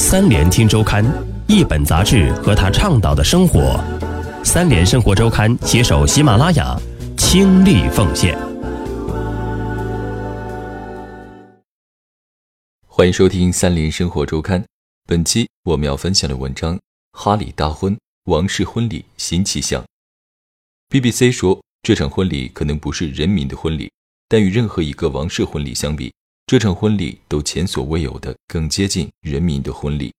三联听周刊，一本杂志和他倡导的生活。三联生活周刊携手喜马拉雅，倾力奉献。欢迎收听三联生活周刊。本期我们要分享的文章：哈里大婚，王室婚礼新气象。BBC 说，这场婚礼可能不是人民的婚礼，但与任何一个王室婚礼相比。这场婚礼都前所未有的更接近人民的婚礼。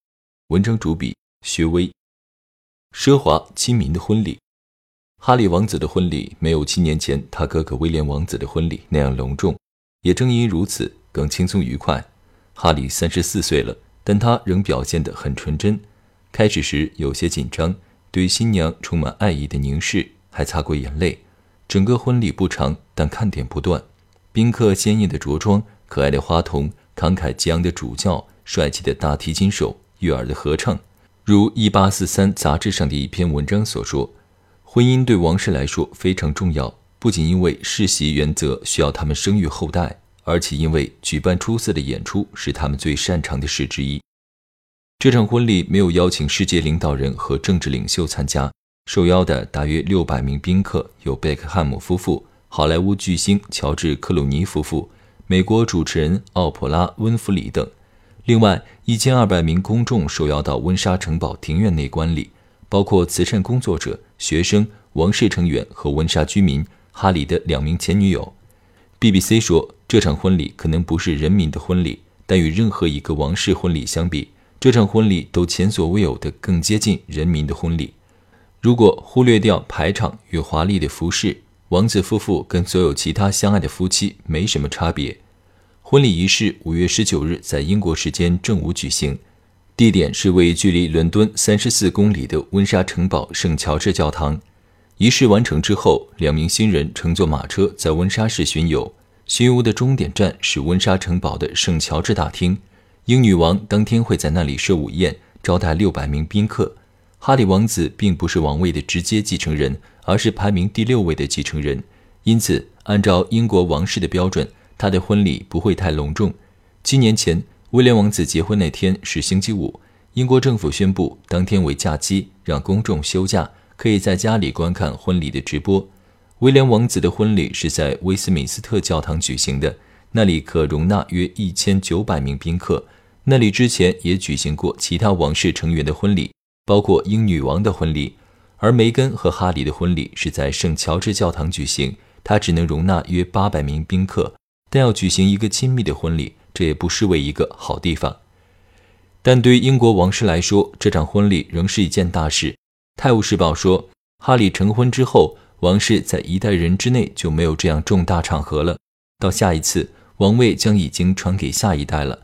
文章主笔薛薇。奢华亲民的婚礼，哈里王子的婚礼没有七年前他哥哥威廉王子的婚礼那样隆重，也正因如此更轻松愉快。哈里三十四岁了，但他仍表现得很纯真。开始时有些紧张，对新娘充满爱意的凝视，还擦过眼泪。整个婚礼不长，但看点不断，宾客鲜艳的着装。可爱的花童，慷慨激昂的主教，帅气的大提琴手，悦耳的合唱。如《一八四三》杂志上的一篇文章所说，婚姻对王室来说非常重要，不仅因为世袭原则需要他们生育后代，而且因为举办出色的演出是他们最擅长的事之一。这场婚礼没有邀请世界领导人和政治领袖参加，受邀的大约六百名宾客有贝克汉姆夫妇、好莱坞巨星乔治·克鲁尼夫妇。美国主持人奥普拉·温弗里等，另外一千二百名公众受邀到温莎城堡庭院内观礼，包括慈善工作者、学生、王室成员和温莎居民。哈里的两名前女友。BBC 说，这场婚礼可能不是人民的婚礼，但与任何一个王室婚礼相比，这场婚礼都前所未有的更接近人民的婚礼。如果忽略掉排场与华丽的服饰，王子夫妇跟所有其他相爱的夫妻没什么差别。婚礼仪式五月十九日在英国时间正午举行，地点是位于距离伦敦三十四公里的温莎城堡圣乔治教堂。仪式完成之后，两名新人乘坐马车在温莎市巡游，巡游的终点站是温莎城堡的圣乔治大厅。英女王当天会在那里设午宴，招待六百名宾客。哈里王子并不是王位的直接继承人。而是排名第六位的继承人，因此按照英国王室的标准，他的婚礼不会太隆重。七年前，威廉王子结婚那天是星期五，英国政府宣布当天为假期，让公众休假，可以在家里观看婚礼的直播。威廉王子的婚礼是在威斯敏斯特教堂举行的，那里可容纳约一千九百名宾客。那里之前也举行过其他王室成员的婚礼，包括英女王的婚礼。而梅根和哈里的婚礼是在圣乔治教堂举行，它只能容纳约八百名宾客，但要举行一个亲密的婚礼，这也不失为一个好地方。但对于英国王室来说，这场婚礼仍是一件大事。《泰晤士报》说，哈里成婚之后，王室在一代人之内就没有这样重大场合了。到下一次，王位将已经传给下一代了。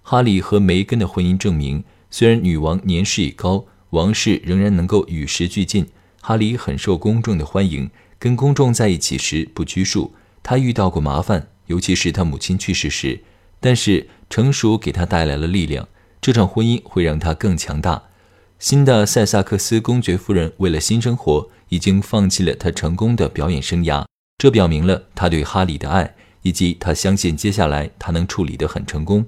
哈里和梅根的婚姻证明，虽然女王年事已高。王室仍然能够与时俱进。哈里很受公众的欢迎，跟公众在一起时不拘束。他遇到过麻烦，尤其是他母亲去世时，但是成熟给他带来了力量。这场婚姻会让他更强大。新的塞萨克斯公爵夫人为了新生活，已经放弃了她成功的表演生涯。这表明了他对哈里的爱，以及他相信接下来他能处理得很成功。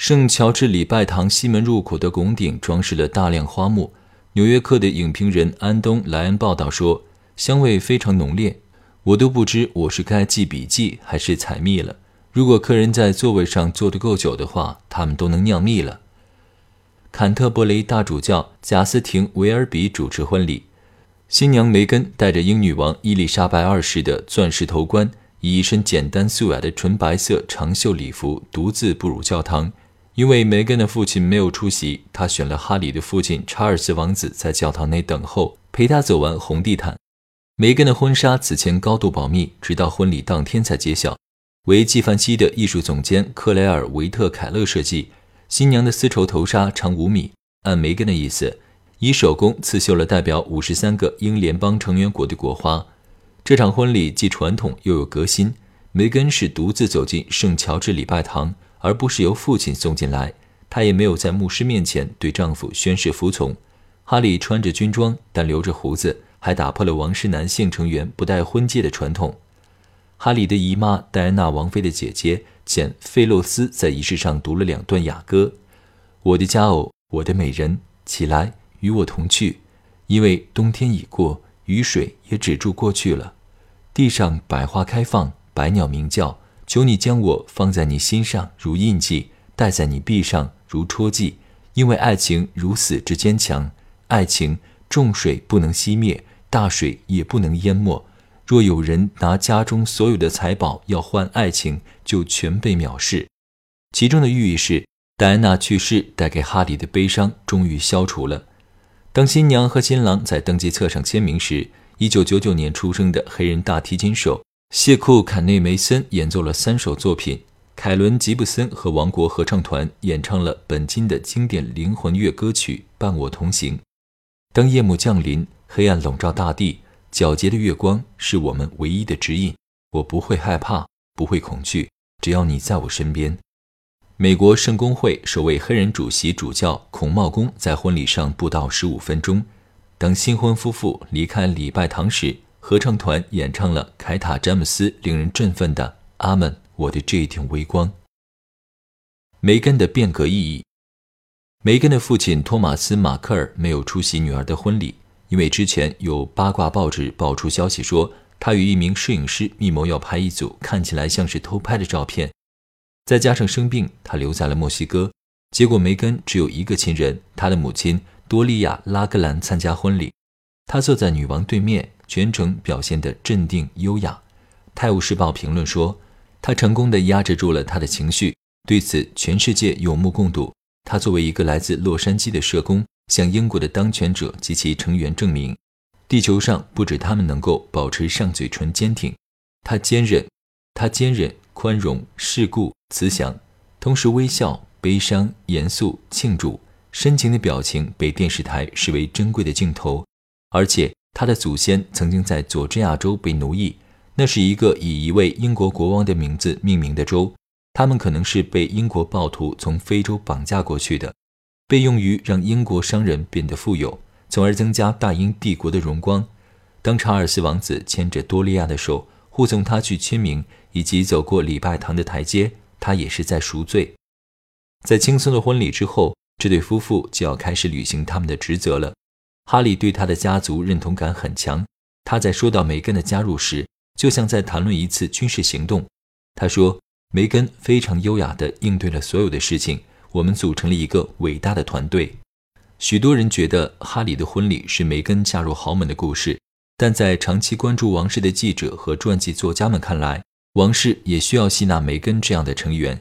圣乔治礼拜堂西门入口的拱顶装饰了大量花木。纽约客的影评人安东·莱恩报道说，香味非常浓烈，我都不知我是该记笔记还是采蜜了。如果客人在座位上坐得够久的话，他们都能酿蜜了。坎特伯雷大主教贾斯廷·维尔比主持婚礼，新娘梅根带着英女王伊丽莎白二世的钻石头冠，以一身简单素雅的纯白色长袖礼服，独自步入教堂。因为梅根的父亲没有出席，他选了哈里的父亲查尔斯王子在教堂内等候，陪他走完红地毯。梅根的婚纱此前高度保密，直到婚礼当天才揭晓。为纪梵希的艺术总监克莱尔·维特凯勒设计，新娘的丝绸头纱长五米，按梅根的意思，以手工刺绣了代表五十三个英联邦成员国的国花。这场婚礼既传统又有革新。梅根是独自走进圣乔治礼拜堂。而不是由父亲送进来，她也没有在牧师面前对丈夫宣誓服从。哈里穿着军装，但留着胡子，还打破了王室男性成员不戴婚戒的传统。哈里的姨妈戴安娜王妃的姐姐简·费洛斯在仪式上读了两段雅歌：“我的佳偶，我的美人，起来，与我同去，因为冬天已过，雨水也止住过去了。地上百花开放，百鸟鸣叫。求你将我放在你心上，如印记；戴在你臂上，如戳记。因为爱情如死之坚强，爱情重水不能熄灭，大水也不能淹没。若有人拿家中所有的财宝要换爱情，就全被藐视。其中的寓意是，戴安娜去世带给哈里的悲伤终于消除了。当新娘和新郎在登记册上签名时，一九九九年出生的黑人大提琴手。谢库·坎内梅森演奏了三首作品，凯伦·吉布森和王国合唱团演唱了本金的经典灵魂乐歌曲《伴我同行》。当夜幕降临，黑暗笼罩大地，皎洁的月光是我们唯一的指引。我不会害怕，不会恐惧，只要你在我身边。美国圣公会首位黑人主席主教孔茂公在婚礼上布道十五分钟。当新婚夫妇离开礼拜堂时，合唱团演唱了凯塔·詹姆斯令人振奋的《阿门》，我的这一点微光。梅根的变革意义。梅根的父亲托马斯·马克尔没有出席女儿的婚礼，因为之前有八卦报纸爆出消息说，他与一名摄影师密谋要拍一组看起来像是偷拍的照片。再加上生病，他留在了墨西哥。结果梅根只有一个亲人，他的母亲多利亚·拉格兰参加婚礼，他坐在女王对面。全程表现得镇定优雅，《泰晤士报》评论说，他成功地压制住了他的情绪。对此，全世界有目共睹。他作为一个来自洛杉矶的社工，向英国的当权者及其成员证明，地球上不止他们能够保持上嘴唇坚挺，他坚韧，他坚韧、宽容、世故、慈祥，同时微笑、悲伤、严肃、庆祝，深情的表情被电视台视为珍贵的镜头，而且。他的祖先曾经在佐治亚州被奴役，那是一个以一位英国国王的名字命名的州。他们可能是被英国暴徒从非洲绑架过去的，被用于让英国商人变得富有，从而增加大英帝国的荣光。当查尔斯王子牵着多利亚的手护送他去签名，以及走过礼拜堂的台阶，他也是在赎罪。在轻松的婚礼之后，这对夫妇就要开始履行他们的职责了。哈利对他的家族认同感很强。他在说到梅根的加入时，就像在谈论一次军事行动。他说：“梅根非常优雅地应对了所有的事情，我们组成了一个伟大的团队。”许多人觉得哈利的婚礼是梅根嫁入豪门的故事，但在长期关注王室的记者和传记作家们看来，王室也需要吸纳梅根这样的成员。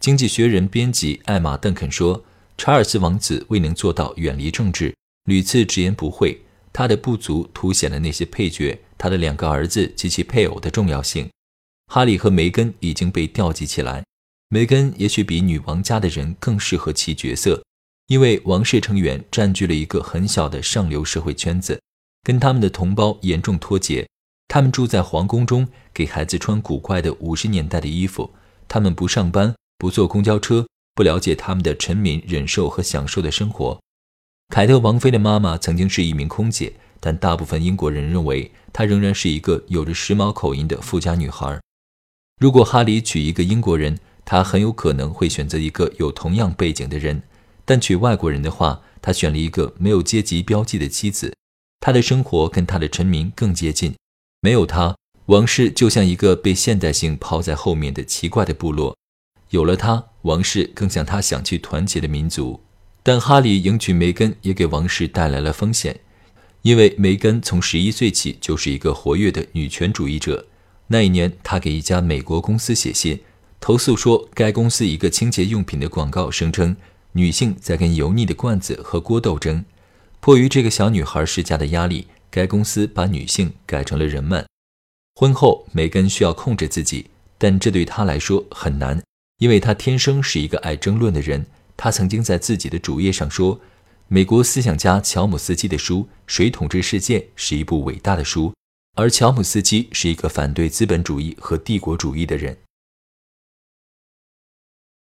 经济学人编辑艾玛·邓肯说：“查尔斯王子未能做到远离政治。”屡次直言不讳，他的不足凸显了那些配角、他的两个儿子及其配偶的重要性。哈利和梅根已经被调集起来，梅根也许比女王家的人更适合其角色，因为王室成员占据了一个很小的上流社会圈子，跟他们的同胞严重脱节。他们住在皇宫中，给孩子穿古怪的五十年代的衣服。他们不上班，不坐公交车，不了解他们的臣民忍受和享受的生活。凯特王妃的妈妈曾经是一名空姐，但大部分英国人认为她仍然是一个有着时髦口音的富家女孩。如果哈里娶一个英国人，他很有可能会选择一个有同样背景的人；但娶外国人的话，他选了一个没有阶级标记的妻子。他的生活跟他的臣民更接近。没有他，王室就像一个被现代性抛在后面的奇怪的部落；有了他，王室更像他想去团结的民族。但哈里迎娶梅根也给王室带来了风险，因为梅根从十一岁起就是一个活跃的女权主义者。那一年，他给一家美国公司写信，投诉说该公司一个清洁用品的广告声称女性在跟油腻的罐子和锅斗争。迫于这个小女孩施加的压力，该公司把女性改成了人们。婚后，梅根需要控制自己，但这对她来说很难，因为她天生是一个爱争论的人。他曾经在自己的主页上说：“美国思想家乔姆斯基的书《谁统治世界》是一部伟大的书，而乔姆斯基是一个反对资本主义和帝国主义的人。”